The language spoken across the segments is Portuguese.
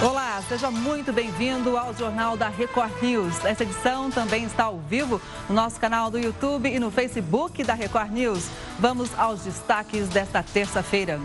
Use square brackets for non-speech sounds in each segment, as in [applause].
Olá, seja muito bem-vindo ao Jornal da Record News. Essa edição também está ao vivo no nosso canal do YouTube e no Facebook da Record News. Vamos aos destaques desta terça-feira.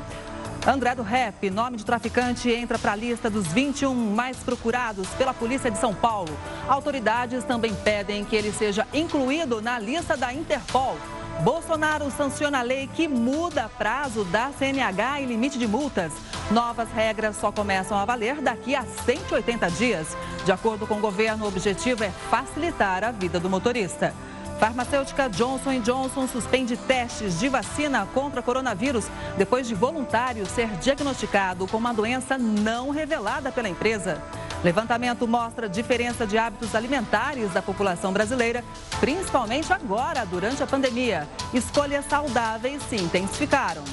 André do Rap, nome de traficante, entra para a lista dos 21 mais procurados pela Polícia de São Paulo. Autoridades também pedem que ele seja incluído na lista da Interpol. Bolsonaro sanciona a lei que muda prazo da CNH e limite de multas. Novas regras só começam a valer daqui a 180 dias. De acordo com o governo, o objetivo é facilitar a vida do motorista. Farmacêutica Johnson Johnson suspende testes de vacina contra coronavírus depois de voluntário ser diagnosticado com uma doença não revelada pela empresa. Levantamento mostra diferença de hábitos alimentares da população brasileira, principalmente agora, durante a pandemia. Escolhas saudáveis se intensificaram.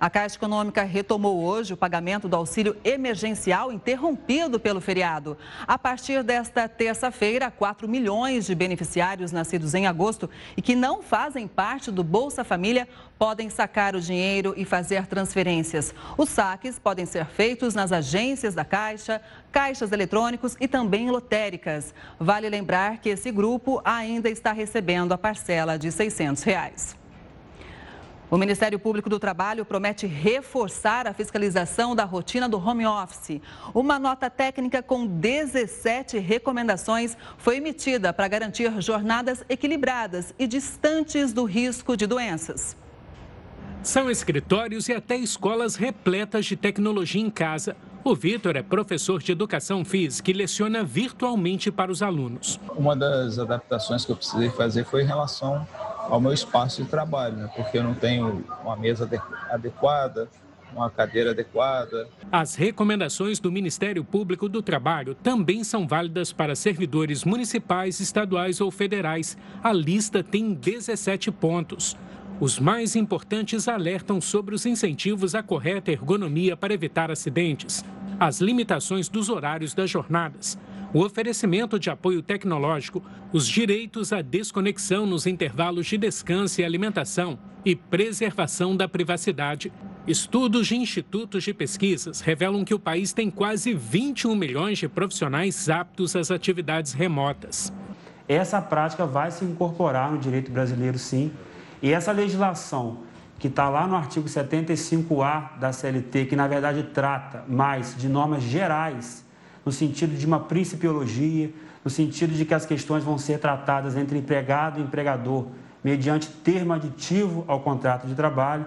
A Caixa Econômica retomou hoje o pagamento do auxílio emergencial interrompido pelo feriado. A partir desta terça-feira, 4 milhões de beneficiários nascidos em agosto e que não fazem parte do Bolsa Família podem sacar o dinheiro e fazer transferências. Os saques podem ser feitos nas agências da Caixa, caixas eletrônicos e também lotéricas. Vale lembrar que esse grupo ainda está recebendo a parcela de 600 reais. O Ministério Público do Trabalho promete reforçar a fiscalização da rotina do home office. Uma nota técnica com 17 recomendações foi emitida para garantir jornadas equilibradas e distantes do risco de doenças. São escritórios e até escolas repletas de tecnologia em casa. O Vitor é professor de educação física e leciona virtualmente para os alunos. Uma das adaptações que eu precisei fazer foi em relação ao meu espaço de trabalho, né? porque eu não tenho uma mesa adequada, uma cadeira adequada. As recomendações do Ministério Público do Trabalho também são válidas para servidores municipais, estaduais ou federais. A lista tem 17 pontos. Os mais importantes alertam sobre os incentivos à correta ergonomia para evitar acidentes, as limitações dos horários das jornadas, o oferecimento de apoio tecnológico, os direitos à desconexão nos intervalos de descanso e alimentação e preservação da privacidade. Estudos de institutos de pesquisas revelam que o país tem quase 21 milhões de profissionais aptos às atividades remotas. Essa prática vai se incorporar no direito brasileiro, sim, e essa legislação que está lá no artigo 75A da CLT, que na verdade trata mais de normas gerais no sentido de uma principiologia, no sentido de que as questões vão ser tratadas entre empregado e empregador mediante termo aditivo ao contrato de trabalho.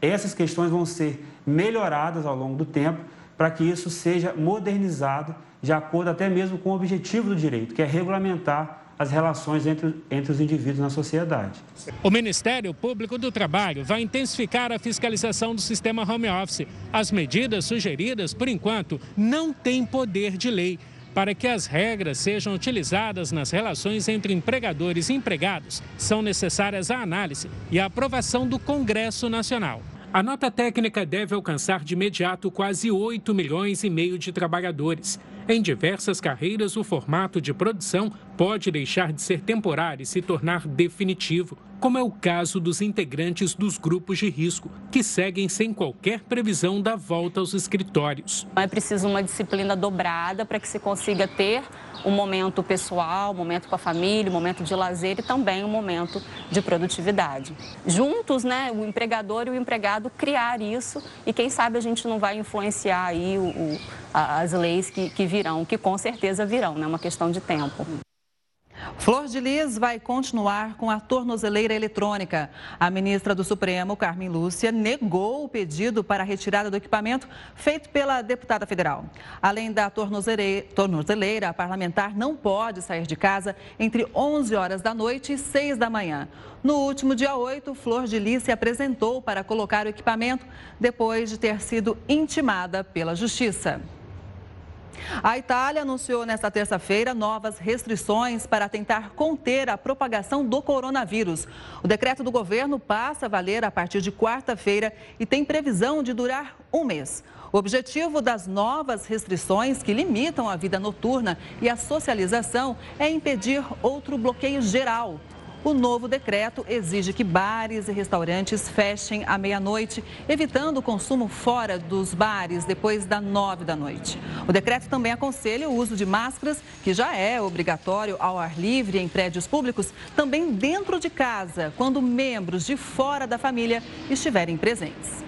Essas questões vão ser melhoradas ao longo do tempo para que isso seja modernizado de acordo até mesmo com o objetivo do direito, que é regulamentar as relações entre, entre os indivíduos na sociedade. O Ministério Público do Trabalho vai intensificar a fiscalização do sistema home office. As medidas sugeridas, por enquanto, não têm poder de lei. Para que as regras sejam utilizadas nas relações entre empregadores e empregados, são necessárias a análise e a aprovação do Congresso Nacional. A nota técnica deve alcançar de imediato quase 8 milhões e meio de trabalhadores. Em diversas carreiras, o formato de produção pode deixar de ser temporário e se tornar definitivo, como é o caso dos integrantes dos grupos de risco, que seguem sem qualquer previsão da volta aos escritórios. É preciso uma disciplina dobrada para que se consiga ter um momento pessoal, um momento com a família, um momento de lazer e também um momento de produtividade. Juntos, né, o empregador e o empregado criar isso e quem sabe a gente não vai influenciar aí o, o, as leis que, que virão, que com certeza virão, é né, uma questão de tempo. Flor de Lis vai continuar com a tornozeleira eletrônica. A ministra do Supremo, Carmen Lúcia, negou o pedido para a retirada do equipamento feito pela deputada federal. Além da tornozeleira, a parlamentar não pode sair de casa entre 11 horas da noite e 6 da manhã. No último dia 8, Flor de Lis se apresentou para colocar o equipamento depois de ter sido intimada pela Justiça. A Itália anunciou nesta terça-feira novas restrições para tentar conter a propagação do coronavírus. O decreto do governo passa a valer a partir de quarta-feira e tem previsão de durar um mês. O objetivo das novas restrições que limitam a vida noturna e a socialização é impedir outro bloqueio geral. O novo decreto exige que bares e restaurantes fechem à meia-noite, evitando o consumo fora dos bares depois das nove da noite. O decreto também aconselha o uso de máscaras, que já é obrigatório ao ar livre em prédios públicos, também dentro de casa, quando membros de fora da família estiverem presentes.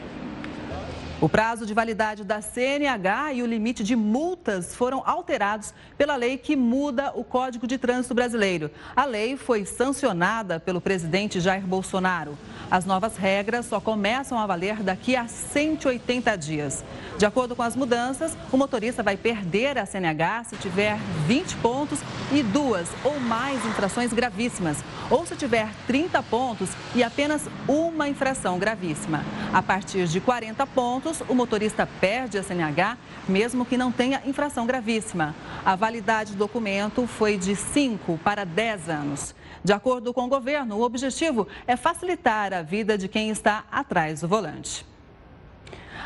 O prazo de validade da CNH e o limite de multas foram alterados pela lei que muda o Código de Trânsito Brasileiro. A lei foi sancionada pelo presidente Jair Bolsonaro. As novas regras só começam a valer daqui a 180 dias. De acordo com as mudanças, o motorista vai perder a CNH se tiver 20 pontos e duas ou mais infrações gravíssimas, ou se tiver 30 pontos e apenas uma infração gravíssima. A partir de 40 pontos, o motorista perde a CNH, mesmo que não tenha infração gravíssima. A validade do documento foi de 5 para 10 anos. De acordo com o governo, o objetivo é facilitar a vida de quem está atrás do volante.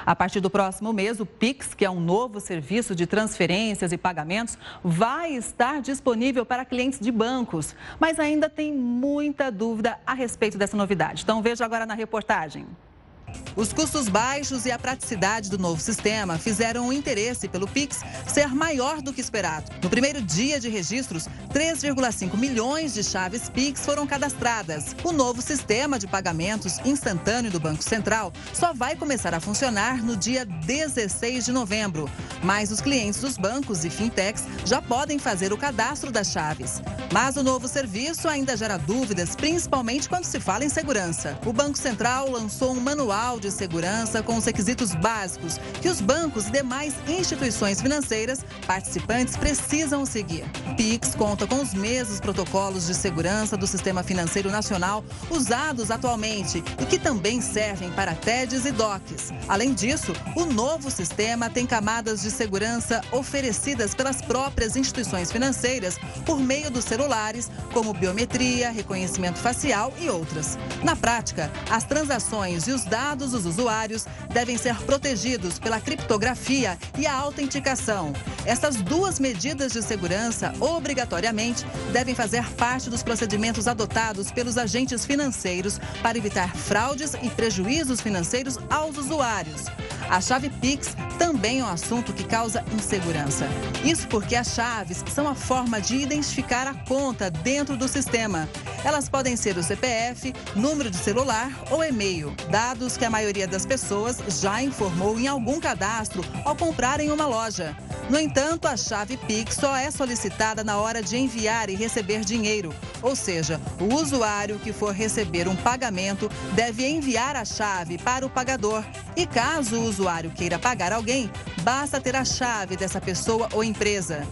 A partir do próximo mês, o Pix, que é um novo serviço de transferências e pagamentos, vai estar disponível para clientes de bancos. Mas ainda tem muita dúvida a respeito dessa novidade. Então veja agora na reportagem. Os custos baixos e a praticidade do novo sistema fizeram o interesse pelo Pix ser maior do que esperado. No primeiro dia de registros, 3,5 milhões de chaves Pix foram cadastradas. O novo sistema de pagamentos instantâneo do Banco Central só vai começar a funcionar no dia 16 de novembro. Mas os clientes dos bancos e fintechs já podem fazer o cadastro das chaves. Mas o novo serviço ainda gera dúvidas, principalmente quando se fala em segurança. O Banco Central lançou um manual de segurança com os requisitos básicos que os bancos e demais instituições financeiras participantes precisam seguir. Pix conta com os mesmos protocolos de segurança do Sistema Financeiro Nacional usados atualmente e que também servem para TEDs e DOCs. Além disso, o novo sistema tem camadas de segurança oferecidas pelas próprias instituições financeiras por meio dos celulares, como biometria, reconhecimento facial e outras. Na prática, as transações e os dados dados dos usuários devem ser protegidos pela criptografia e a autenticação. Essas duas medidas de segurança, obrigatoriamente, devem fazer parte dos procedimentos adotados pelos agentes financeiros para evitar fraudes e prejuízos financeiros aos usuários. A chave Pix também é um assunto que causa insegurança. Isso porque as chaves são a forma de identificar a conta dentro do sistema. Elas podem ser o CPF, número de celular ou e-mail, dados que a maioria das pessoas já informou em algum cadastro ao comprar em uma loja. No entanto, a chave Pix só é solicitada na hora de enviar e receber dinheiro. Ou seja, o usuário que for receber um pagamento deve enviar a chave para o pagador. E caso usuário queira pagar alguém, basta ter a chave dessa pessoa ou empresa.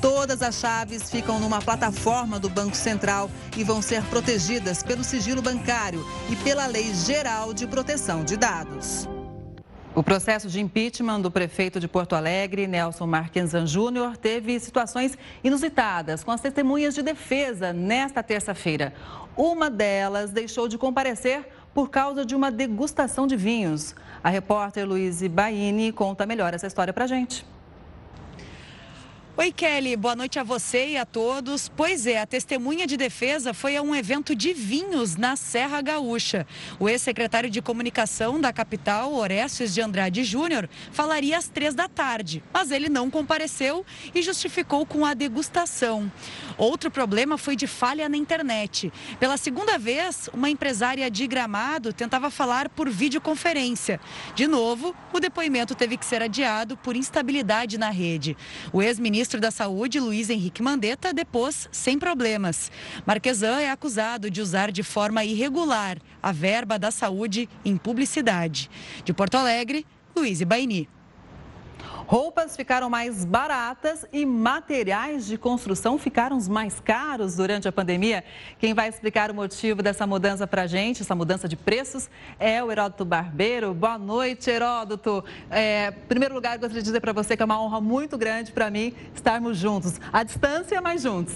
Todas as chaves ficam numa plataforma do Banco Central e vão ser protegidas pelo sigilo bancário e pela Lei Geral de Proteção de Dados. O processo de impeachment do prefeito de Porto Alegre, Nelson Marquenzan Júnior, teve situações inusitadas com as testemunhas de defesa nesta terça-feira. Uma delas deixou de comparecer por causa de uma degustação de vinhos. A repórter Luíse Baini conta melhor essa história para gente. Oi, Kelly, boa noite a você e a todos. Pois é, a testemunha de defesa foi a um evento de vinhos na Serra Gaúcha. O ex-secretário de comunicação da capital, Orestes de Andrade Júnior, falaria às três da tarde, mas ele não compareceu e justificou com a degustação. Outro problema foi de falha na internet. Pela segunda vez, uma empresária de gramado tentava falar por videoconferência. De novo, o depoimento teve que ser adiado por instabilidade na rede. O ex-ministro ministro da Saúde, Luiz Henrique Mandetta, depôs sem problemas. Marquesan é acusado de usar de forma irregular a verba da saúde em publicidade. De Porto Alegre, Luiz Baini. Roupas ficaram mais baratas e materiais de construção ficaram mais caros durante a pandemia. Quem vai explicar o motivo dessa mudança para a gente, essa mudança de preços, é o Heródoto Barbeiro. Boa noite, Heródoto. É, em primeiro lugar, gostaria de dizer para você que é uma honra muito grande para mim estarmos juntos. À distância, mas juntos.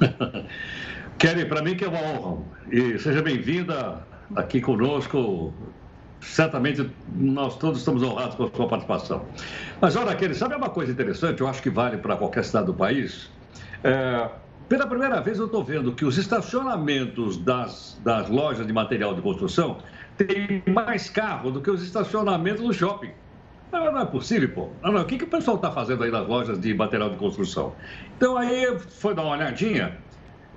[laughs] Kelly, para mim que é uma honra. E seja bem-vinda aqui conosco certamente nós todos estamos honrados com a sua participação. Mas olha, aquele, sabe uma coisa interessante? Eu acho que vale para qualquer cidade do país. É, Pela primeira vez eu estou vendo que os estacionamentos das, das lojas de material de construção têm mais carro do que os estacionamentos do shopping. Não, não é possível, pô. Não, não. O que, que o pessoal está fazendo aí nas lojas de material de construção? Então aí foi dar uma olhadinha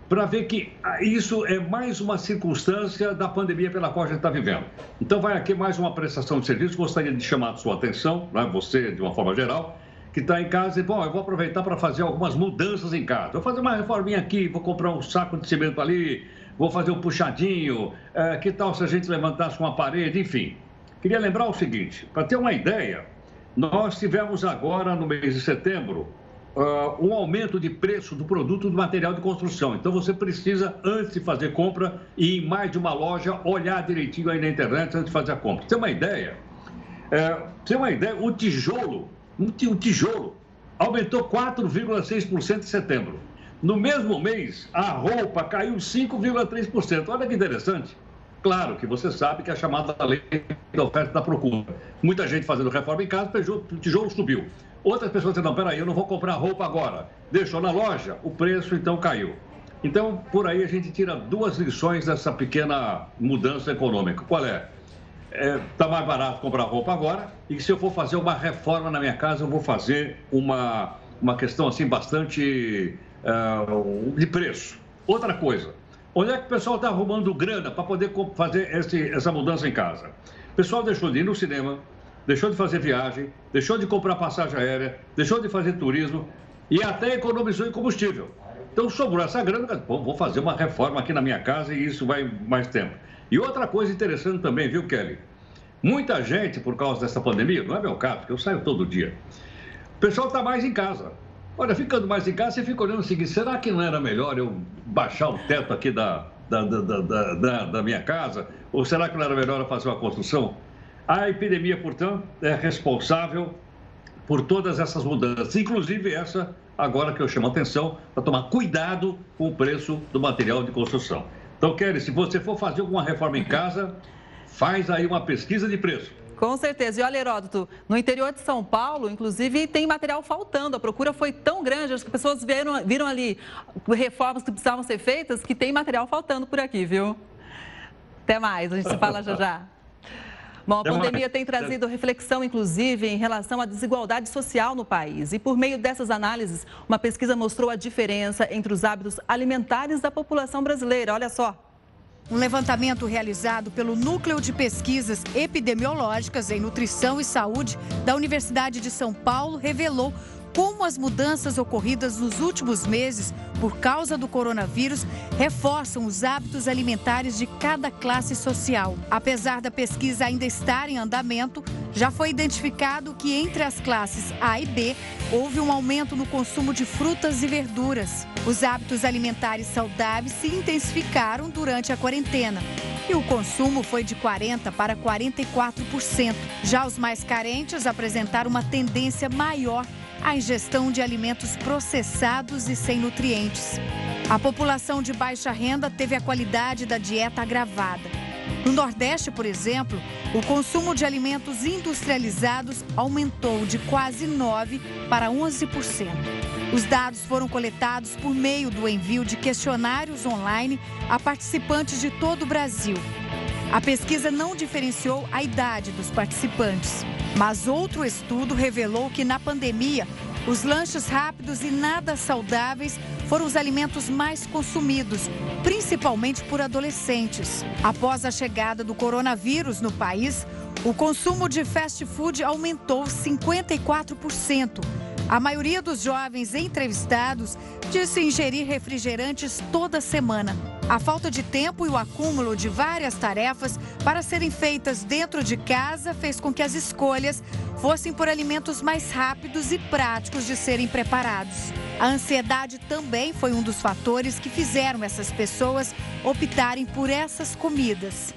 para ver que ah, isso é mais uma circunstância da pandemia pela qual a gente está vivendo. Então vai aqui mais uma prestação de serviço. Gostaria de chamar a sua atenção, né, você de uma forma geral, que está em casa e, bom, eu vou aproveitar para fazer algumas mudanças em casa. Vou fazer uma reforminha aqui, vou comprar um saco de cimento ali, vou fazer um puxadinho, é, que tal se a gente levantasse uma parede, enfim. Queria lembrar o seguinte, para ter uma ideia, nós tivemos agora, no mês de setembro, uh, um aumento de preço do produto do material de construção. Então, você precisa, antes de fazer compra, ir em mais de uma loja, olhar direitinho aí na internet antes de fazer a compra. Pra ter uma ideia, é, ter uma ideia, o tijolo o tijolo aumentou 4,6% em setembro. No mesmo mês, a roupa caiu 5,3%. Olha que interessante. Claro que você sabe que é a chamada lei da oferta da procura. Muita gente fazendo reforma em casa, o tijolo subiu. Outras pessoas dizendo, não, peraí, eu não vou comprar roupa agora. Deixou na loja, o preço então caiu. Então, por aí a gente tira duas lições dessa pequena mudança econômica. Qual é? está é, tá mais barato comprar roupa agora e se eu for fazer uma reforma na minha casa, eu vou fazer uma, uma questão assim bastante uh, de preço. Outra coisa, onde é que o pessoal está arrumando grana para poder fazer esse, essa mudança em casa? O pessoal deixou de ir no cinema, deixou de fazer viagem, deixou de comprar passagem aérea, deixou de fazer turismo e até economizou em combustível. Então sobrou essa grana, bom, vou fazer uma reforma aqui na minha casa e isso vai mais tempo. E outra coisa interessante também, viu, Kelly? Muita gente, por causa dessa pandemia, não é meu caso, porque eu saio todo dia, o pessoal está mais em casa. Olha, ficando mais em casa, você fica olhando o seguinte: será que não era melhor eu baixar o teto aqui da, da, da, da, da minha casa? Ou será que não era melhor eu fazer uma construção? A epidemia, portanto, é responsável por todas essas mudanças, inclusive essa agora que eu chamo a atenção para tomar cuidado com o preço do material de construção. Então, Kelly, se você for fazer alguma reforma em casa, faz aí uma pesquisa de preço. Com certeza. E olha, Heródoto, no interior de São Paulo, inclusive, tem material faltando. A procura foi tão grande, as pessoas viram, viram ali reformas que precisavam ser feitas, que tem material faltando por aqui, viu? Até mais, a gente se fala já já. [laughs] Bom, a pandemia tem trazido reflexão, inclusive, em relação à desigualdade social no país. E por meio dessas análises, uma pesquisa mostrou a diferença entre os hábitos alimentares da população brasileira. Olha só. Um levantamento realizado pelo Núcleo de Pesquisas Epidemiológicas em Nutrição e Saúde da Universidade de São Paulo revelou como as mudanças ocorridas nos últimos meses por causa do coronavírus reforçam os hábitos alimentares de cada classe social. Apesar da pesquisa ainda estar em andamento, já foi identificado que entre as classes A e B houve um aumento no consumo de frutas e verduras. Os hábitos alimentares saudáveis se intensificaram durante a quarentena e o consumo foi de 40% para 44%. Já os mais carentes apresentaram uma tendência maior a ingestão de alimentos processados e sem nutrientes. A população de baixa renda teve a qualidade da dieta agravada. No Nordeste, por exemplo, o consumo de alimentos industrializados aumentou de quase 9% para 11%. Os dados foram coletados por meio do envio de questionários online a participantes de todo o Brasil. A pesquisa não diferenciou a idade dos participantes. Mas outro estudo revelou que na pandemia, os lanches rápidos e nada saudáveis foram os alimentos mais consumidos, principalmente por adolescentes. Após a chegada do coronavírus no país, o consumo de fast food aumentou 54%. A maioria dos jovens entrevistados disse ingerir refrigerantes toda semana. A falta de tempo e o acúmulo de várias tarefas para serem feitas dentro de casa fez com que as escolhas fossem por alimentos mais rápidos e práticos de serem preparados. A ansiedade também foi um dos fatores que fizeram essas pessoas optarem por essas comidas.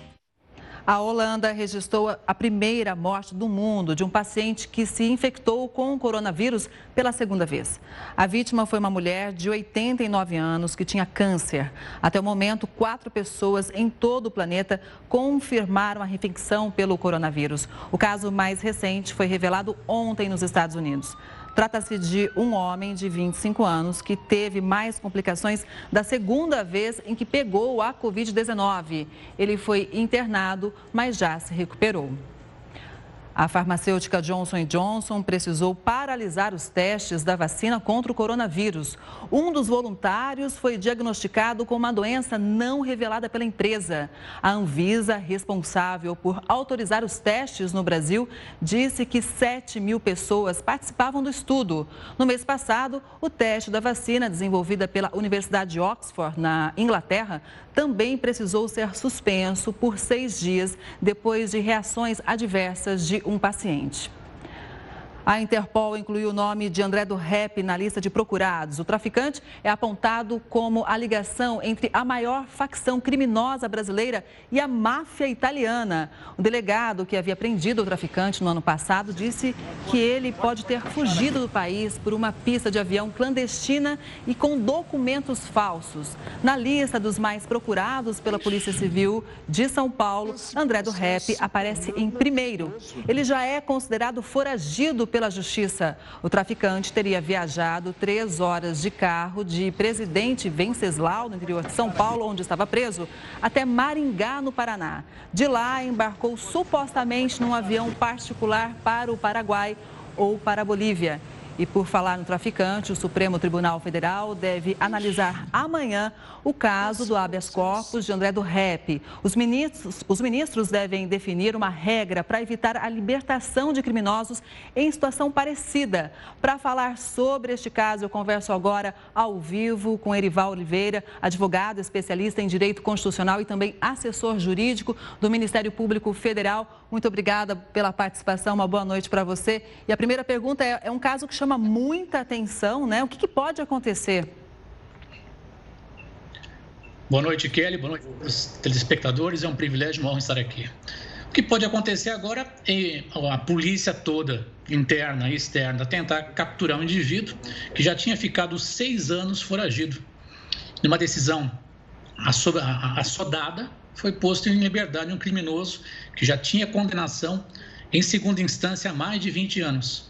A Holanda registrou a primeira morte do mundo de um paciente que se infectou com o coronavírus pela segunda vez. A vítima foi uma mulher de 89 anos que tinha câncer. Até o momento, quatro pessoas em todo o planeta confirmaram a infecção pelo coronavírus. O caso mais recente foi revelado ontem nos Estados Unidos. Trata-se de um homem de 25 anos que teve mais complicações da segunda vez em que pegou a Covid-19. Ele foi internado, mas já se recuperou. A farmacêutica Johnson Johnson precisou paralisar os testes da vacina contra o coronavírus. Um dos voluntários foi diagnosticado com uma doença não revelada pela empresa. A Anvisa, responsável por autorizar os testes no Brasil, disse que 7 mil pessoas participavam do estudo. No mês passado, o teste da vacina desenvolvida pela Universidade de Oxford, na Inglaterra, também precisou ser suspenso por seis dias depois de reações adversas de um paciente. A Interpol incluiu o nome de André do Rep na lista de procurados. O traficante é apontado como a ligação entre a maior facção criminosa brasileira e a máfia italiana. O delegado que havia prendido o traficante no ano passado disse que ele pode ter fugido do país por uma pista de avião clandestina e com documentos falsos. Na lista dos mais procurados pela Polícia Civil de São Paulo, André do Rep aparece em primeiro. Ele já é considerado foragido pela Justiça. O traficante teria viajado três horas de carro de Presidente Venceslau, no interior de São Paulo, onde estava preso, até Maringá, no Paraná. De lá, embarcou supostamente num avião particular para o Paraguai ou para a Bolívia. E por falar no traficante, o Supremo Tribunal Federal deve analisar amanhã o caso do habeas corpus de André do Rep. Os ministros, os ministros devem definir uma regra para evitar a libertação de criminosos em situação parecida. Para falar sobre este caso, eu converso agora ao vivo com Erival Oliveira, advogado especialista em direito constitucional e também assessor jurídico do Ministério Público Federal. Muito obrigada pela participação, uma boa noite para você. E a primeira pergunta é, é um caso que chama chama muita atenção, né? O que, que pode acontecer? Boa noite, Kelly. Boa noite telespectadores. É um privilégio, uma estar aqui. O que pode acontecer agora é a polícia toda, interna e externa, tentar capturar um indivíduo que já tinha ficado seis anos foragido. Numa decisão assodada, foi posto em liberdade um criminoso que já tinha condenação em segunda instância há mais de 20 anos.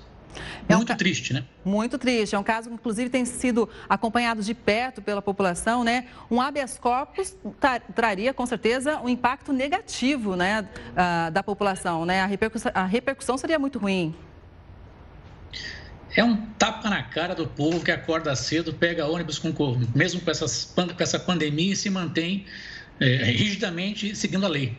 É muito um triste, né? Muito triste. É um caso que, inclusive, tem sido acompanhado de perto pela população, né? Um habeas corpus traria, com certeza, um impacto negativo, né, uh, da população, né? A repercussão, a repercussão seria muito ruim. É um tapa na cara do povo que acorda cedo, pega ônibus com mesmo com, essas, com essa pandemia e se mantém é, rigidamente seguindo a lei.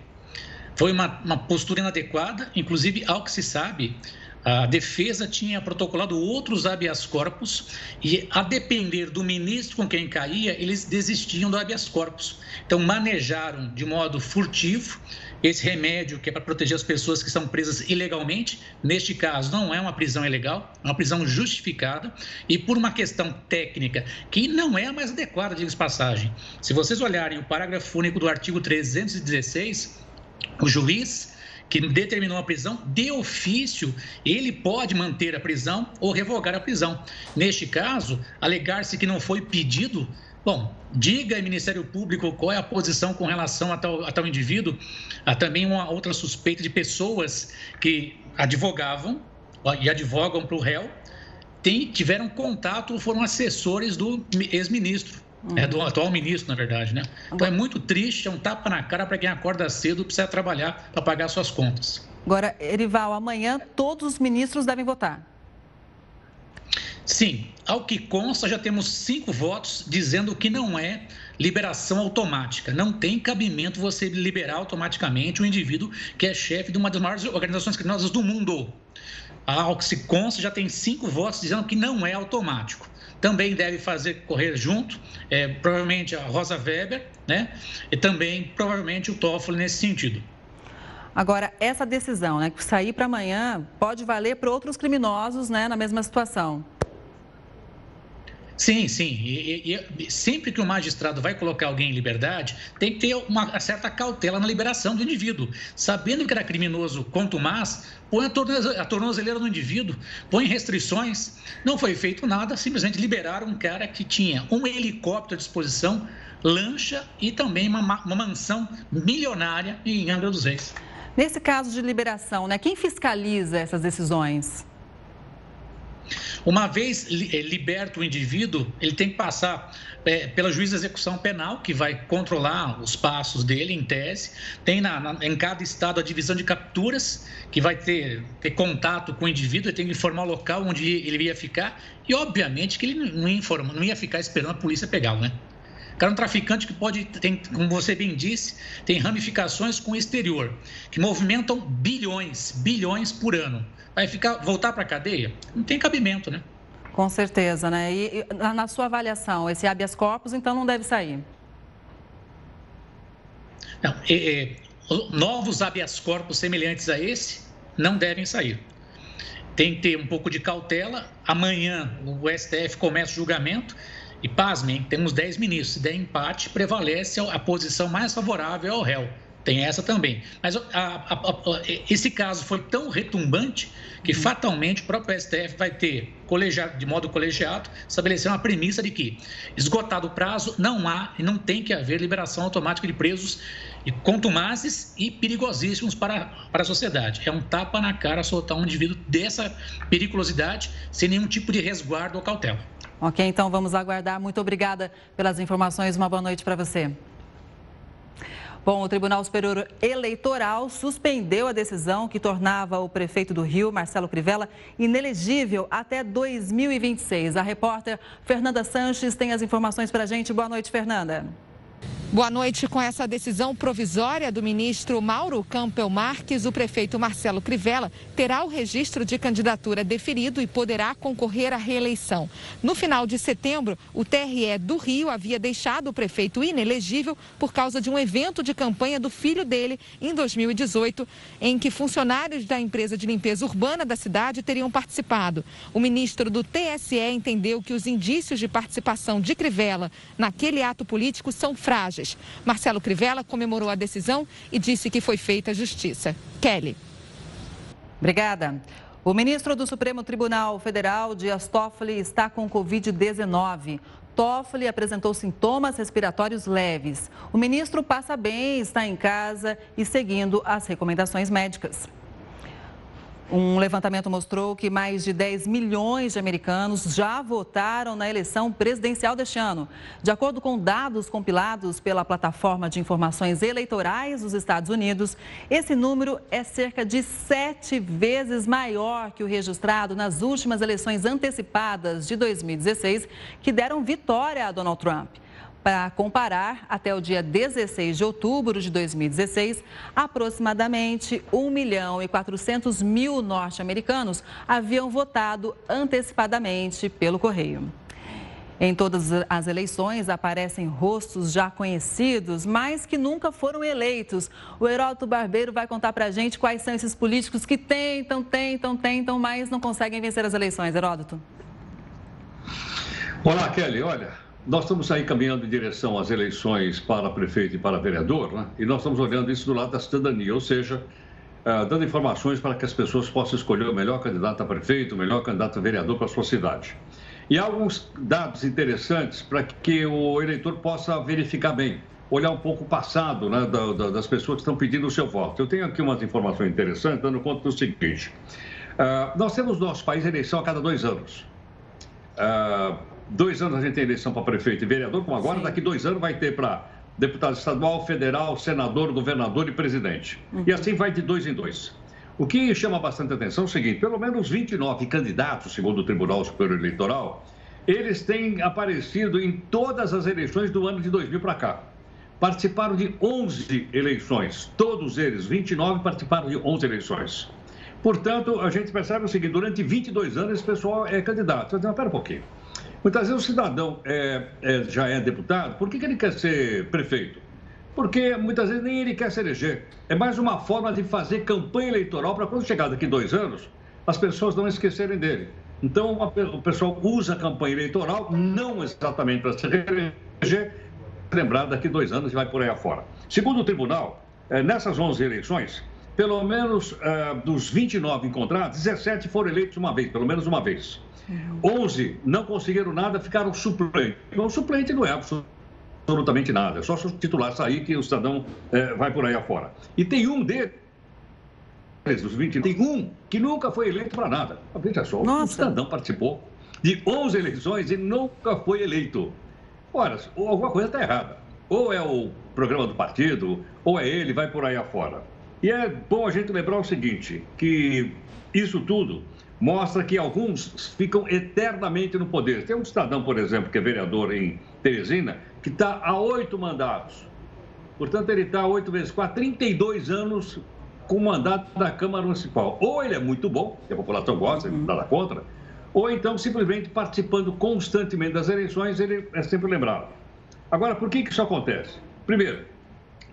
Foi uma, uma postura inadequada, inclusive, ao que se sabe, a defesa tinha protocolado outros habeas corpus e, a depender do ministro com quem caía, eles desistiam do habeas corpus. Então, manejaram de modo furtivo esse remédio que é para proteger as pessoas que estão presas ilegalmente. Neste caso, não é uma prisão ilegal, é uma prisão justificada e por uma questão técnica que não é a mais adequada, diga passagem. Se vocês olharem o parágrafo único do artigo 316, o juiz que determinou a prisão, de ofício, ele pode manter a prisão ou revogar a prisão. Neste caso, alegar-se que não foi pedido, bom, diga ao Ministério Público qual é a posição com relação a tal, a tal indivíduo. Há também uma outra suspeita de pessoas que advogavam e advogam para o réu, tem, tiveram contato ou foram assessores do ex-ministro. Uhum. É do atual ministro, na verdade, né? Então é muito triste, é um tapa na cara para quem acorda cedo e precisa trabalhar para pagar suas contas. Agora, Erival, amanhã todos os ministros devem votar. Sim, ao que consta, já temos cinco votos dizendo que não é liberação automática. Não tem cabimento você liberar automaticamente um indivíduo que é chefe de uma das maiores organizações criminosas do mundo. Ao que se consta, já tem cinco votos dizendo que não é automático também deve fazer correr junto, é, provavelmente a Rosa Weber, né? E também provavelmente o Toffoli nesse sentido. Agora, essa decisão, né, que sair para amanhã, pode valer para outros criminosos, né, na mesma situação. Sim, sim. E, e, sempre que o magistrado vai colocar alguém em liberdade, tem que ter uma certa cautela na liberação do indivíduo. Sabendo que era criminoso mais, põe a tornozeleira no indivíduo, põe restrições. Não foi feito nada, simplesmente liberaram um cara que tinha um helicóptero à disposição, lancha e também uma, uma mansão milionária em Angra dos Reis. Nesse caso de liberação, né, quem fiscaliza essas decisões? Uma vez eh, liberto o indivíduo, ele tem que passar é, pela juiz de execução penal, que vai controlar os passos dele, em tese. Tem na, na, em cada estado a divisão de capturas, que vai ter, ter contato com o indivíduo, ele tem que informar o local onde ele ia ficar. E, obviamente, que ele não ia, informar, não ia ficar esperando a polícia pegá-lo, né? cara é um traficante que pode, tem, como você bem disse, tem ramificações com o exterior, que movimentam bilhões, bilhões por ano. Vai ficar, voltar para a cadeia? Não tem cabimento, né? Com certeza, né? E, e na sua avaliação, esse habeas corpus, então, não deve sair? Não, novos habeas corpus semelhantes a esse não devem sair. Tem que ter um pouco de cautela. Amanhã o STF começa o julgamento e, pasmem, temos 10 ministros. Se der empate, prevalece a posição mais favorável ao réu. Tem essa também. Mas a, a, a, esse caso foi tão retumbante que, uhum. fatalmente, o próprio STF vai ter, colegiado, de modo colegiado, estabelecer uma premissa de que, esgotado o prazo, não há e não tem que haver liberação automática de presos e contumazes e perigosíssimos para, para a sociedade. É um tapa na cara soltar um indivíduo dessa periculosidade sem nenhum tipo de resguardo ou cautela. Ok, então vamos aguardar. Muito obrigada pelas informações. Uma boa noite para você. Bom, o Tribunal Superior Eleitoral suspendeu a decisão que tornava o prefeito do Rio, Marcelo Crivella, inelegível até 2026. A repórter Fernanda Sanches tem as informações para a gente. Boa noite, Fernanda. Boa noite. Com essa decisão provisória do ministro Mauro Campbell Marques, o prefeito Marcelo Crivella terá o registro de candidatura deferido e poderá concorrer à reeleição. No final de setembro, o TRE do Rio havia deixado o prefeito inelegível por causa de um evento de campanha do filho dele em 2018, em que funcionários da empresa de limpeza urbana da cidade teriam participado. O ministro do TSE entendeu que os indícios de participação de Crivella naquele ato político são frágeis Marcelo Crivella comemorou a decisão e disse que foi feita justiça. Kelly. Obrigada. O ministro do Supremo Tribunal Federal, Dias Toffoli, está com Covid-19. Toffoli apresentou sintomas respiratórios leves. O ministro passa bem, está em casa e seguindo as recomendações médicas. Um levantamento mostrou que mais de 10 milhões de americanos já votaram na eleição presidencial deste ano. De acordo com dados compilados pela plataforma de informações eleitorais dos Estados Unidos, esse número é cerca de sete vezes maior que o registrado nas últimas eleições antecipadas de 2016, que deram vitória a Donald Trump. Para comparar, até o dia 16 de outubro de 2016, aproximadamente 1 milhão e 400 mil norte-americanos haviam votado antecipadamente pelo correio. Em todas as eleições aparecem rostos já conhecidos, mas que nunca foram eleitos. O Heródoto Barbeiro vai contar para a gente quais são esses políticos que tentam, tentam, tentam, mas não conseguem vencer as eleições. Heródoto. Olá, Kelly. Olha, nós estamos aí caminhando em direção às eleições para prefeito e para vereador, né? e nós estamos olhando isso do lado da cidadania, ou seja, uh, dando informações para que as pessoas possam escolher o melhor candidato a prefeito, o melhor candidato a vereador para a sua cidade. E há alguns dados interessantes para que o eleitor possa verificar bem, olhar um pouco o passado né, da, da, das pessoas que estão pedindo o seu voto. Eu tenho aqui umas informações interessantes, dando conta do seguinte: uh, nós temos no nosso país eleição a cada dois anos. Dois anos a gente tem eleição para prefeito e vereador, como agora, Sim. daqui dois anos vai ter para deputado estadual, federal, senador, governador e presidente. Uhum. E assim vai de dois em dois. O que chama bastante atenção é o seguinte: pelo menos 29 candidatos, segundo o Tribunal Superior Eleitoral, eles têm aparecido em todas as eleições do ano de 2000 para cá. Participaram de 11 eleições, todos eles, 29, participaram de 11 eleições. Portanto, a gente percebe o seguinte: durante 22 anos esse pessoal é candidato. Então, espera um pouquinho. Muitas vezes o cidadão é, é, já é deputado, por que, que ele quer ser prefeito? Porque muitas vezes nem ele quer se eleger. É mais uma forma de fazer campanha eleitoral para quando chegar daqui dois anos, as pessoas não esquecerem dele. Então, o pessoal usa a campanha eleitoral não exatamente para se eleger, lembrar daqui dois anos e vai por aí afora. Segundo o tribunal, é, nessas 11 eleições, pelo menos é, dos 29 encontrados, 17 foram eleitos uma vez, pelo menos uma vez. 11 não conseguiram nada, ficaram suplente. O suplente não é absolutamente nada, é só se o titular sair que o cidadão é, vai por aí afora. E tem um deles dos 20, tem um que nunca foi eleito para nada. Veja só, o cidadão participou de 11 eleições e nunca foi eleito. Ora, alguma coisa está errada. Ou é o programa do partido, ou é ele, vai por aí afora. E é bom a gente lembrar o seguinte, que isso tudo mostra que alguns ficam eternamente no poder. Tem um cidadão, por exemplo, que é vereador em Teresina, que está há oito mandatos. Portanto, ele está oito vezes quatro, 32 anos com o mandato da Câmara Municipal. Ou ele é muito bom, que a população gosta, nada contra, ou então simplesmente participando constantemente das eleições, ele é sempre lembrado. Agora, por que, que isso acontece? Primeiro,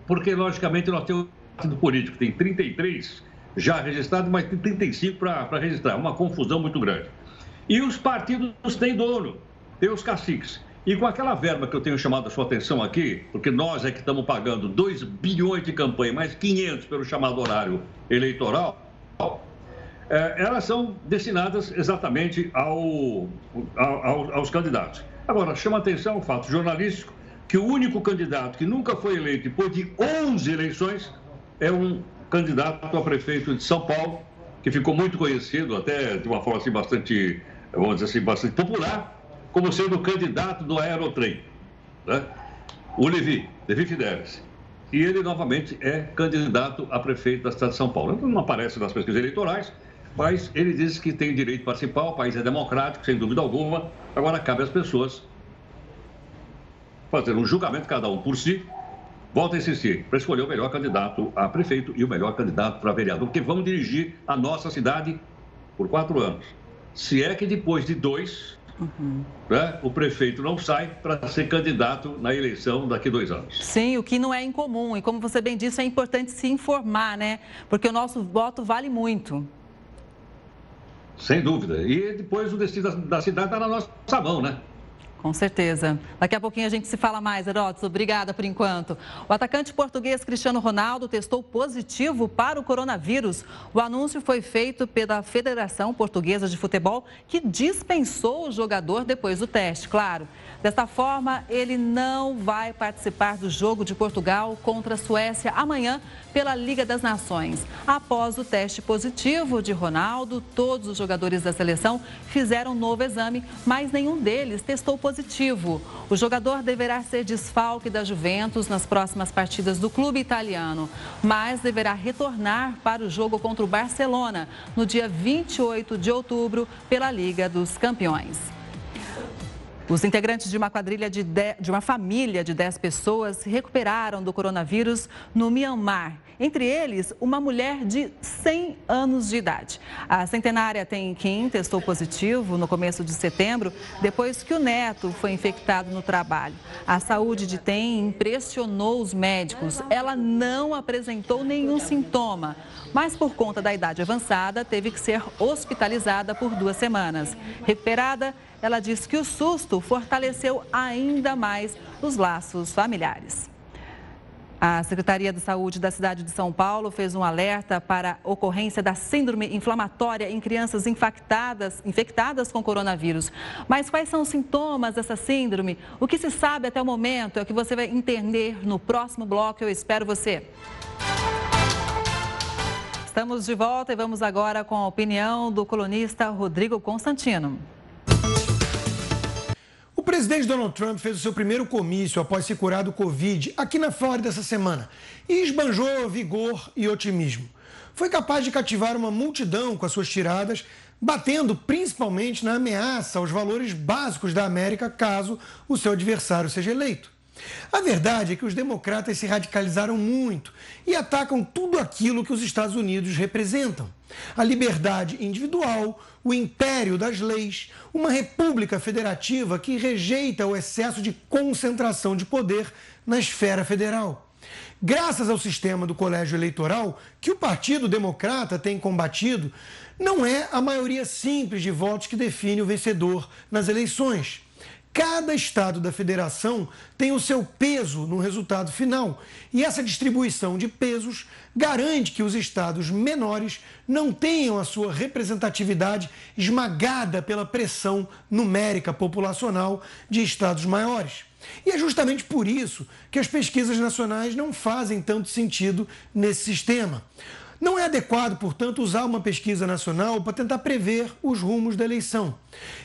porque logicamente nós temos partido político, tem 33 já registrados, mas tem 35 para registrar, uma confusão muito grande. E os partidos têm dono, tem os caciques. E com aquela verba que eu tenho chamado a sua atenção aqui, porque nós é que estamos pagando 2 bilhões de campanha, mais 500 pelo chamado horário eleitoral, é, elas são destinadas exatamente ao, ao, aos candidatos. Agora, chama atenção o fato jornalístico que o único candidato que nunca foi eleito depois de 11 eleições é um candidato a prefeito de São Paulo, que ficou muito conhecido, até de uma forma assim, bastante, vamos dizer assim, bastante popular, como sendo o candidato do Aerotrem, né? o Levi, Levi Fidelis. E ele, novamente, é candidato a prefeito da cidade de São Paulo. Não aparece nas pesquisas eleitorais, mas ele diz que tem direito de participar, o país é democrático, sem dúvida alguma. Agora, cabe às pessoas fazer um julgamento, cada um por si, volta a insistir, para escolher o melhor candidato a prefeito e o melhor candidato para vereador, porque vão dirigir a nossa cidade por quatro anos. Se é que depois de dois, Uhum. Né? O prefeito não sai para ser candidato na eleição daqui a dois anos. Sim, o que não é incomum. E como você bem disse, é importante se informar, né? Porque o nosso voto vale muito. Sem dúvida. E depois o destino da cidade está na nossa mão, né? Com certeza. Daqui a pouquinho a gente se fala mais, Herodes. Obrigada por enquanto. O atacante português Cristiano Ronaldo testou positivo para o coronavírus. O anúncio foi feito pela Federação Portuguesa de Futebol, que dispensou o jogador depois do teste, claro. Desta forma, ele não vai participar do jogo de Portugal contra a Suécia amanhã pela Liga das Nações. Após o teste positivo de Ronaldo, todos os jogadores da seleção fizeram um novo exame, mas nenhum deles testou positivo. O jogador deverá ser desfalque da Juventus nas próximas partidas do clube italiano, mas deverá retornar para o jogo contra o Barcelona no dia 28 de outubro pela Liga dos Campeões. Os integrantes de uma quadrilha de, de, de uma família de 10 pessoas se recuperaram do coronavírus no Myanmar. Entre eles, uma mulher de 100 anos de idade. A centenária Tem Kim testou positivo no começo de setembro, depois que o neto foi infectado no trabalho. A saúde de Tem impressionou os médicos. Ela não apresentou nenhum sintoma, mas por conta da idade avançada, teve que ser hospitalizada por duas semanas. Recuperada, ela diz que o susto fortaleceu ainda mais os laços familiares. A Secretaria de Saúde da cidade de São Paulo fez um alerta para a ocorrência da síndrome inflamatória em crianças infectadas, infectadas com coronavírus. Mas quais são os sintomas dessa síndrome? O que se sabe até o momento é o que você vai entender no próximo bloco. Eu espero você. Estamos de volta e vamos agora com a opinião do colunista Rodrigo Constantino presidente Donald Trump fez o seu primeiro comício após se curar do Covid aqui na Flórida essa semana e esbanjou vigor e otimismo. Foi capaz de cativar uma multidão com as suas tiradas, batendo principalmente na ameaça aos valores básicos da América caso o seu adversário seja eleito. A verdade é que os democratas se radicalizaram muito e atacam tudo aquilo que os Estados Unidos representam: a liberdade individual, o império das leis, uma república federativa que rejeita o excesso de concentração de poder na esfera federal. Graças ao sistema do colégio eleitoral que o Partido Democrata tem combatido, não é a maioria simples de votos que define o vencedor nas eleições. Cada estado da federação tem o seu peso no resultado final, e essa distribuição de pesos garante que os estados menores não tenham a sua representatividade esmagada pela pressão numérica populacional de estados maiores. E é justamente por isso que as pesquisas nacionais não fazem tanto sentido nesse sistema. Não é adequado, portanto, usar uma pesquisa nacional para tentar prever os rumos da eleição.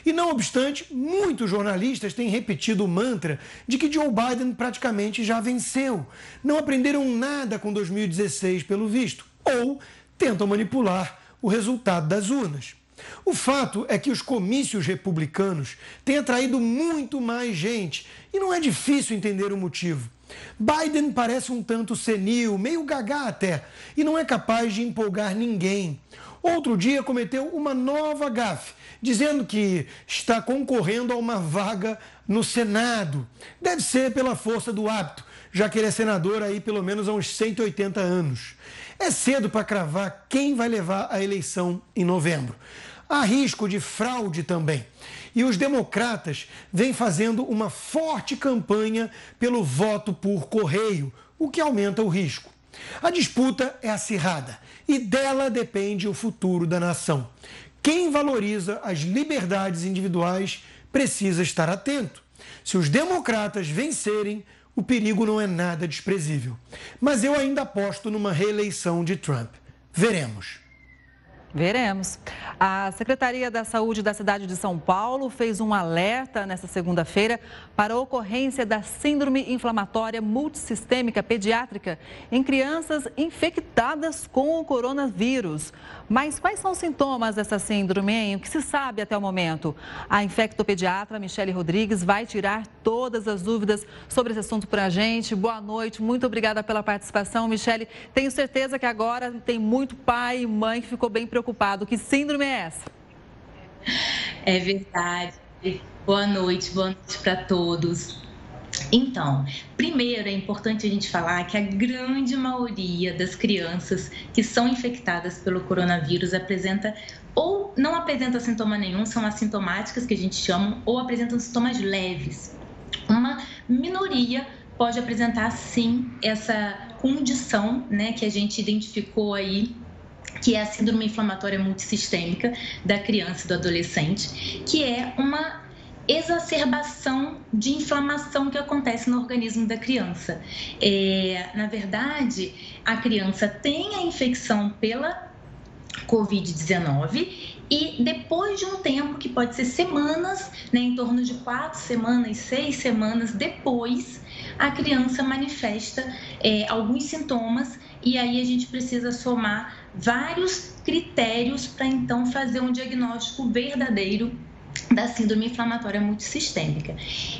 E não obstante, muitos jornalistas têm repetido o mantra de que Joe Biden praticamente já venceu. Não aprenderam nada com 2016, pelo visto, ou tentam manipular o resultado das urnas. O fato é que os comícios republicanos têm atraído muito mais gente e não é difícil entender o motivo. Biden parece um tanto senil, meio gagá até, e não é capaz de empolgar ninguém. Outro dia cometeu uma nova gafe, dizendo que está concorrendo a uma vaga no Senado. Deve ser pela força do hábito, já que ele é senador aí pelo menos há uns 180 anos. É cedo para cravar quem vai levar a eleição em novembro. Há risco de fraude também. E os democratas vêm fazendo uma forte campanha pelo voto por correio, o que aumenta o risco. A disputa é acirrada e dela depende o futuro da nação. Quem valoriza as liberdades individuais precisa estar atento. Se os democratas vencerem, o perigo não é nada desprezível. Mas eu ainda aposto numa reeleição de Trump. Veremos. Veremos. A Secretaria da Saúde da cidade de São Paulo fez um alerta nesta segunda-feira para a ocorrência da síndrome inflamatória multissistêmica pediátrica em crianças infectadas com o coronavírus. Mas quais são os sintomas dessa síndrome, hein? O que se sabe até o momento? A infectopediatra Michele Rodrigues vai tirar todas as dúvidas sobre esse assunto para a gente. Boa noite, muito obrigada pela participação, Michele. Tenho certeza que agora tem muito pai e mãe que ficou bem preocupado preocupado. Que síndrome é essa? É verdade. Boa noite, boa noite para todos. Então, primeiro é importante a gente falar que a grande maioria das crianças que são infectadas pelo coronavírus apresenta ou não apresenta sintoma nenhum, são assintomáticas que a gente chama, ou apresentam sintomas leves. Uma minoria pode apresentar sim essa condição, né, que a gente identificou aí que é a síndrome inflamatória multissistêmica da criança e do adolescente, que é uma exacerbação de inflamação que acontece no organismo da criança. É, na verdade, a criança tem a infecção pela Covid-19 e depois de um tempo, que pode ser semanas, né, em torno de quatro semanas, seis semanas depois, a criança manifesta é, alguns sintomas e aí a gente precisa somar vários critérios para então fazer um diagnóstico verdadeiro da síndrome inflamatória multissistêmica.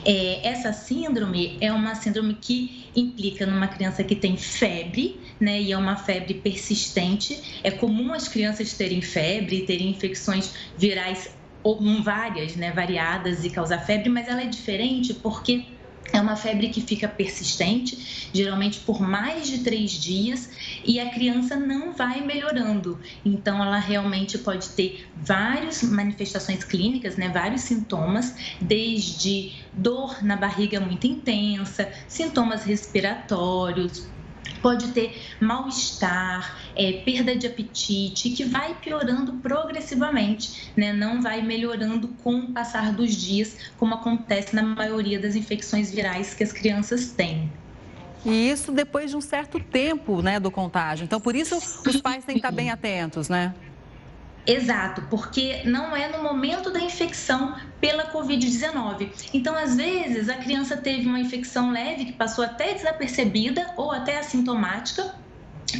É, essa síndrome é uma síndrome que implica numa criança que tem febre, né, e é uma febre persistente. É comum as crianças terem febre, terem infecções virais ou várias, né, variadas e causar febre, mas ela é diferente porque é uma febre que fica persistente, geralmente por mais de três dias, e a criança não vai melhorando. Então, ela realmente pode ter várias manifestações clínicas, né, vários sintomas, desde dor na barriga muito intensa, sintomas respiratórios, pode ter mal-estar, é, perda de apetite, que vai piorando progressivamente, né? não vai melhorando com o passar dos dias, como acontece na maioria das infecções virais que as crianças têm. E isso depois de um certo tempo né, do contágio. Então, por isso, os pais têm que estar bem atentos, né? Exato, porque não é no momento da infecção pela Covid-19. Então, às vezes, a criança teve uma infecção leve que passou até desapercebida ou até assintomática,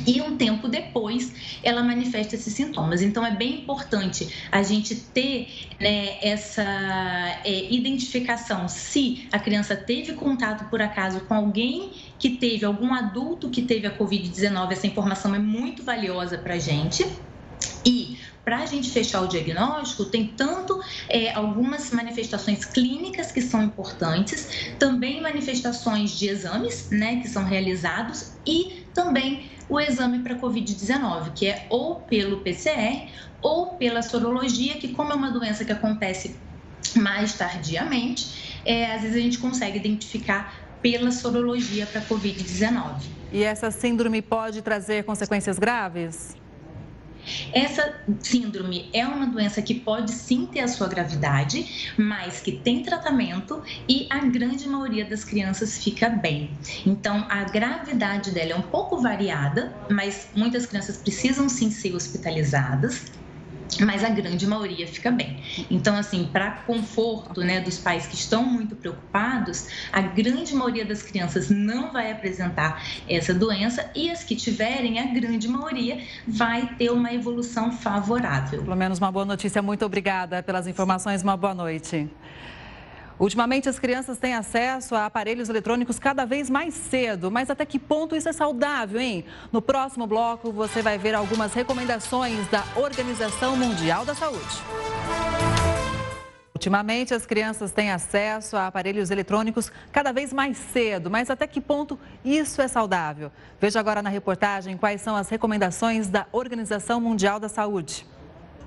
e um tempo depois ela manifesta esses sintomas. Então é bem importante a gente ter né, essa é, identificação se a criança teve contato por acaso com alguém que teve, algum adulto que teve a Covid-19. Essa informação é muito valiosa para a gente. E para a gente fechar o diagnóstico, tem tanto é, algumas manifestações clínicas que são importantes, também manifestações de exames, né, que são realizados e também o exame para Covid-19, que é ou pelo PCR ou pela sorologia, que como é uma doença que acontece mais tardiamente, é, às vezes a gente consegue identificar pela sorologia para Covid-19. E essa síndrome pode trazer consequências graves? Essa síndrome é uma doença que pode sim ter a sua gravidade, mas que tem tratamento e a grande maioria das crianças fica bem. Então, a gravidade dela é um pouco variada, mas muitas crianças precisam sim ser hospitalizadas mas a grande maioria fica bem. Então, assim, para conforto né, dos pais que estão muito preocupados, a grande maioria das crianças não vai apresentar essa doença e as que tiverem, a grande maioria vai ter uma evolução favorável. Pelo menos uma boa notícia. Muito obrigada pelas informações. Uma boa noite. Ultimamente, as crianças têm acesso a aparelhos eletrônicos cada vez mais cedo, mas até que ponto isso é saudável, hein? No próximo bloco, você vai ver algumas recomendações da Organização Mundial da Saúde. Ultimamente, as crianças têm acesso a aparelhos eletrônicos cada vez mais cedo, mas até que ponto isso é saudável? Veja agora na reportagem quais são as recomendações da Organização Mundial da Saúde.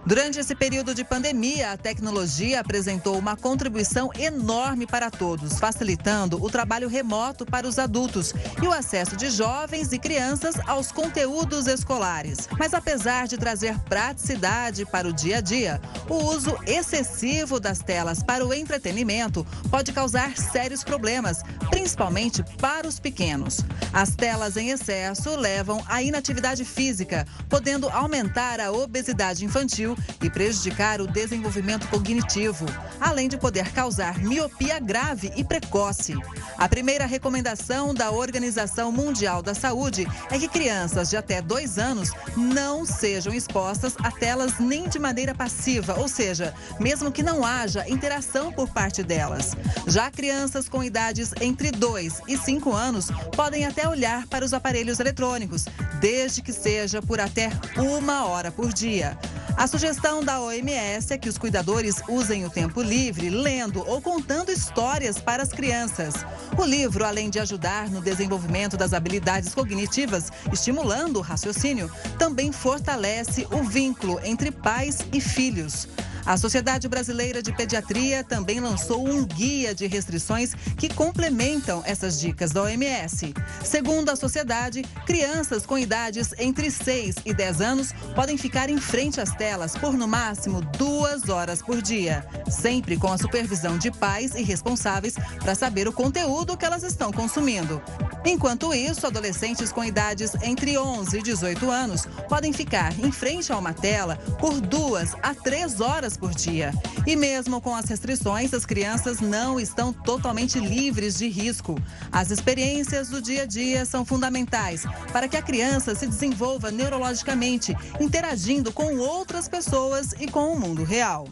Durante esse período de pandemia, a tecnologia apresentou uma contribuição enorme para todos, facilitando o trabalho remoto para os adultos e o acesso de jovens e crianças aos conteúdos escolares. Mas apesar de trazer praticidade para o dia a dia, o uso excessivo das telas para o entretenimento pode causar sérios problemas, principalmente para os pequenos. As telas em excesso levam à inatividade física, podendo aumentar a obesidade infantil e prejudicar o desenvolvimento cognitivo, além de poder causar miopia grave e precoce. A primeira recomendação da Organização Mundial da Saúde é que crianças de até dois anos não sejam expostas a telas nem de maneira passiva, ou seja, mesmo que não haja interação por parte delas. Já crianças com idades entre 2 e 5 anos podem até olhar para os aparelhos eletrônicos, desde que seja por até uma hora por dia. A sugestão da OMS é que os cuidadores usem o tempo livre lendo ou contando histórias para as crianças. O livro, além de ajudar no desenvolvimento das habilidades cognitivas, estimulando o raciocínio, também fortalece o vínculo entre pais e filhos. A Sociedade Brasileira de Pediatria também lançou um guia de restrições que complementam essas dicas da OMS. Segundo a sociedade, crianças com idades entre 6 e 10 anos podem ficar em frente às telas por no máximo duas horas por dia, sempre com a supervisão de pais e responsáveis para saber o conteúdo que elas estão consumindo. Enquanto isso, adolescentes com idades entre 11 e 18 anos podem ficar em frente a uma tela por duas a três horas por dia. E mesmo com as restrições, as crianças não estão totalmente livres de risco. As experiências do dia a dia são fundamentais para que a criança se desenvolva neurologicamente, interagindo com outras pessoas e com o mundo real.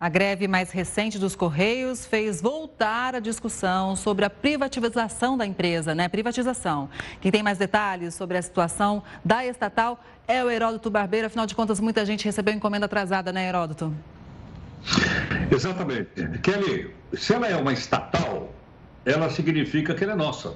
A greve mais recente dos Correios fez voltar a discussão sobre a privatização da empresa, né? Privatização. Quem tem mais detalhes sobre a situação da estatal é o Heródoto Barbeiro. Afinal de contas, muita gente recebeu encomenda atrasada, né, Heródoto? Exatamente. Kelly, se ela é uma estatal, ela significa que ela é nossa.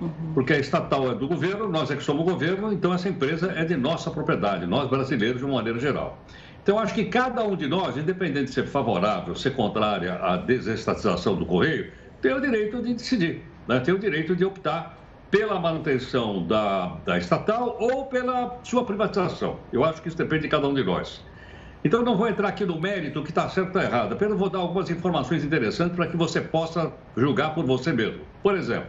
Uhum. Porque a estatal é do governo, nós é que somos o governo, então essa empresa é de nossa propriedade, nós brasileiros de uma maneira geral. Então, acho que cada um de nós, independente de ser favorável, ser contrária à desestatização do Correio, tem o direito de decidir, né? tem o direito de optar pela manutenção da, da estatal ou pela sua privatização. Eu acho que isso depende de cada um de nós. Então, não vou entrar aqui no mérito que está certo ou tá errado, apenas vou dar algumas informações interessantes para que você possa julgar por você mesmo. Por exemplo,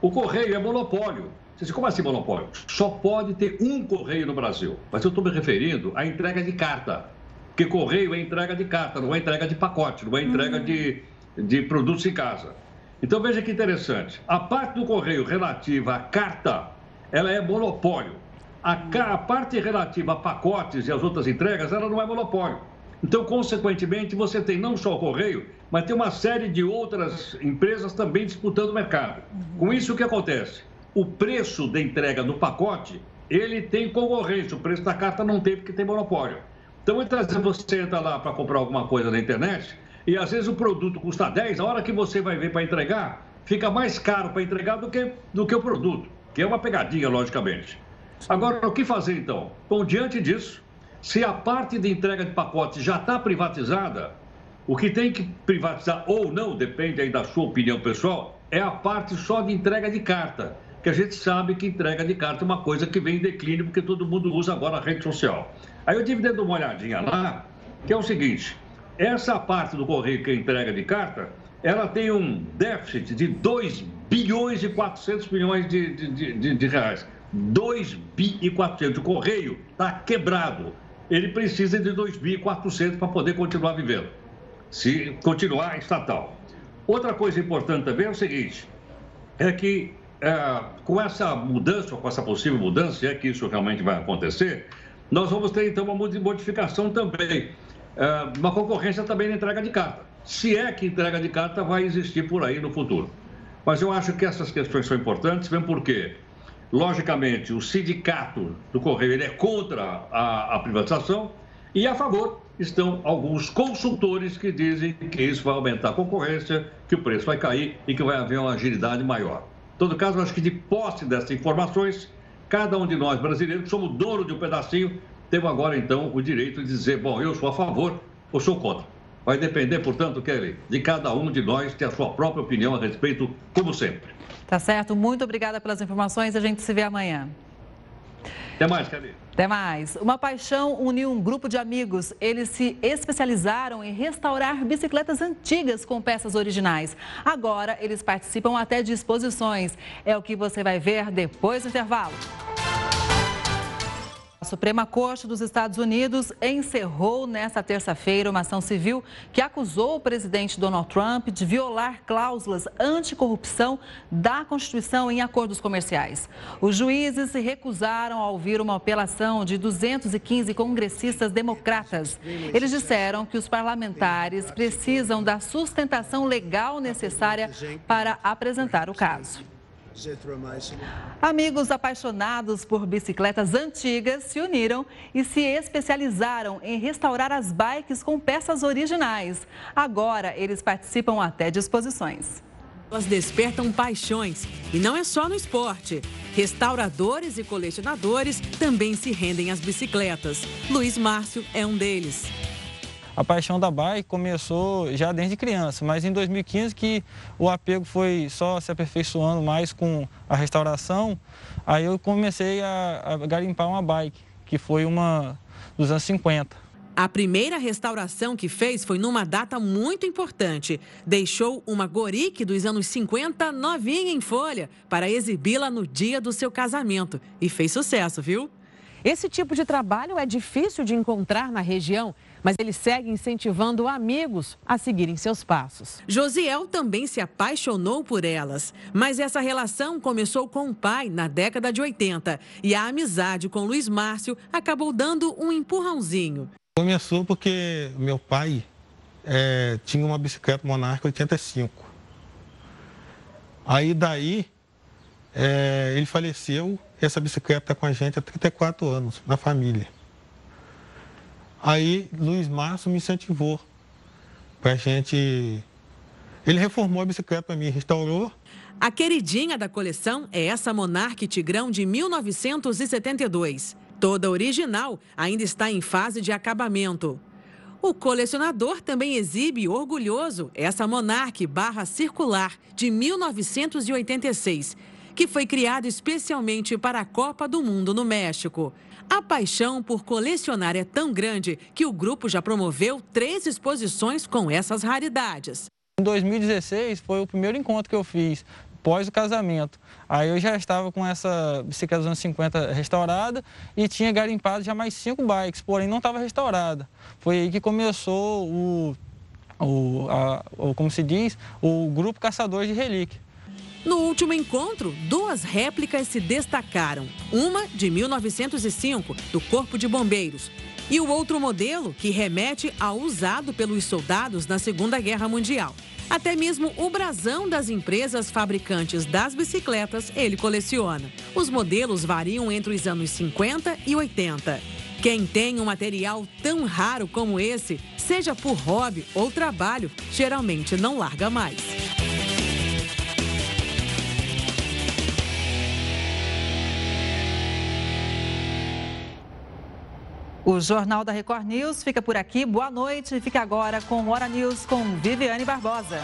o Correio é monopólio. Você diz, como assim monopólio? Só pode ter um correio no Brasil. Mas eu estou me referindo à entrega de carta. Porque correio é entrega de carta, não é entrega de pacote, não é entrega uhum. de, de produtos em casa. Então veja que interessante. A parte do correio relativa à carta, ela é monopólio. A, a parte relativa a pacotes e as outras entregas, ela não é monopólio. Então, consequentemente, você tem não só o correio, mas tem uma série de outras empresas também disputando o mercado. Com isso, o que acontece? O preço da entrega no pacote, ele tem concorrência, o preço da carta não tem porque tem monopólio. Então, muitas vezes você entra lá para comprar alguma coisa na internet e às vezes o produto custa 10, a hora que você vai ver para entregar, fica mais caro para entregar do que, do que o produto, que é uma pegadinha, logicamente. Agora, o que fazer então? Bom, diante disso, se a parte de entrega de pacotes já está privatizada, o que tem que privatizar ou não, depende aí da sua opinião pessoal, é a parte só de entrega de carta que a gente sabe que entrega de carta é uma coisa que vem em declínio, porque todo mundo usa agora a rede social. Aí eu tive dando uma olhadinha lá, que é o seguinte: essa parte do correio que é entrega de carta, ela tem um déficit de 2 bilhões e 400 milhões de, de, de, de reais. 2 bi e 400. O correio está quebrado. Ele precisa de 2 bi e 400 para poder continuar vivendo, se continuar estatal. Outra coisa importante também é o seguinte, é que é, com essa mudança, com essa possível mudança, se é que isso realmente vai acontecer, nós vamos ter então uma modificação também, é, uma concorrência também na entrega de carta. Se é que entrega de carta vai existir por aí no futuro. Mas eu acho que essas questões são importantes, mesmo porque, logicamente, o sindicato do Correio ele é contra a, a privatização e a favor estão alguns consultores que dizem que isso vai aumentar a concorrência, que o preço vai cair e que vai haver uma agilidade maior. Todo caso, acho que de posse dessas informações, cada um de nós brasileiros, que somos dono de um pedacinho, temos agora então o direito de dizer, bom, eu sou a favor ou sou contra. Vai depender, portanto, Kelly, de cada um de nós ter a sua própria opinião a respeito, como sempre. Tá certo. Muito obrigada pelas informações. A gente se vê amanhã. Até mais, Kelly. Até mais. Uma paixão uniu um grupo de amigos. Eles se especializaram em restaurar bicicletas antigas com peças originais. Agora, eles participam até de exposições. É o que você vai ver depois do intervalo. A Suprema Corte dos Estados Unidos encerrou nesta terça-feira uma ação civil que acusou o presidente Donald Trump de violar cláusulas anticorrupção da Constituição em acordos comerciais. Os juízes se recusaram a ouvir uma apelação de 215 congressistas democratas. Eles disseram que os parlamentares precisam da sustentação legal necessária para apresentar o caso. Amigos apaixonados por bicicletas antigas se uniram e se especializaram em restaurar as bikes com peças originais. Agora, eles participam até de exposições. Elas despertam paixões e não é só no esporte. Restauradores e colecionadores também se rendem às bicicletas. Luiz Márcio é um deles. A paixão da bike começou já desde criança, mas em 2015 que o apego foi só se aperfeiçoando mais com a restauração, aí eu comecei a, a garimpar uma bike, que foi uma dos anos 50. A primeira restauração que fez foi numa data muito importante. Deixou uma Gorique dos anos 50 novinha em folha para exibi-la no dia do seu casamento. E fez sucesso, viu? Esse tipo de trabalho é difícil de encontrar na região mas ele segue incentivando amigos a seguirem seus passos. Josiel também se apaixonou por elas, mas essa relação começou com o pai na década de 80 e a amizade com Luiz Márcio acabou dando um empurrãozinho. Começou porque meu pai é, tinha uma bicicleta Monarca 85. Aí daí é, ele faleceu, essa bicicleta está com a gente há 34 anos, na família. Aí Luiz Márcio me incentivou para a gente. Ele reformou a bicicleta para mim, restaurou. A queridinha da coleção é essa Monarch Tigrão de 1972. Toda original ainda está em fase de acabamento. O colecionador também exibe orgulhoso essa Monarch barra circular de 1986, que foi criada especialmente para a Copa do Mundo no México. A paixão por colecionar é tão grande que o grupo já promoveu três exposições com essas raridades. Em 2016 foi o primeiro encontro que eu fiz pós o casamento. Aí eu já estava com essa bicicleta dos anos 50 restaurada e tinha garimpado já mais cinco bikes, porém não estava restaurada. Foi aí que começou o, o, a, o como se diz, o grupo Caçadores de Relíquia. No último encontro, duas réplicas se destacaram. Uma de 1905, do Corpo de Bombeiros, e o outro modelo que remete ao usado pelos soldados na Segunda Guerra Mundial. Até mesmo o brasão das empresas fabricantes das bicicletas ele coleciona. Os modelos variam entre os anos 50 e 80. Quem tem um material tão raro como esse, seja por hobby ou trabalho, geralmente não larga mais. O Jornal da Record News fica por aqui. Boa noite. Fica agora com Hora News com Viviane Barbosa.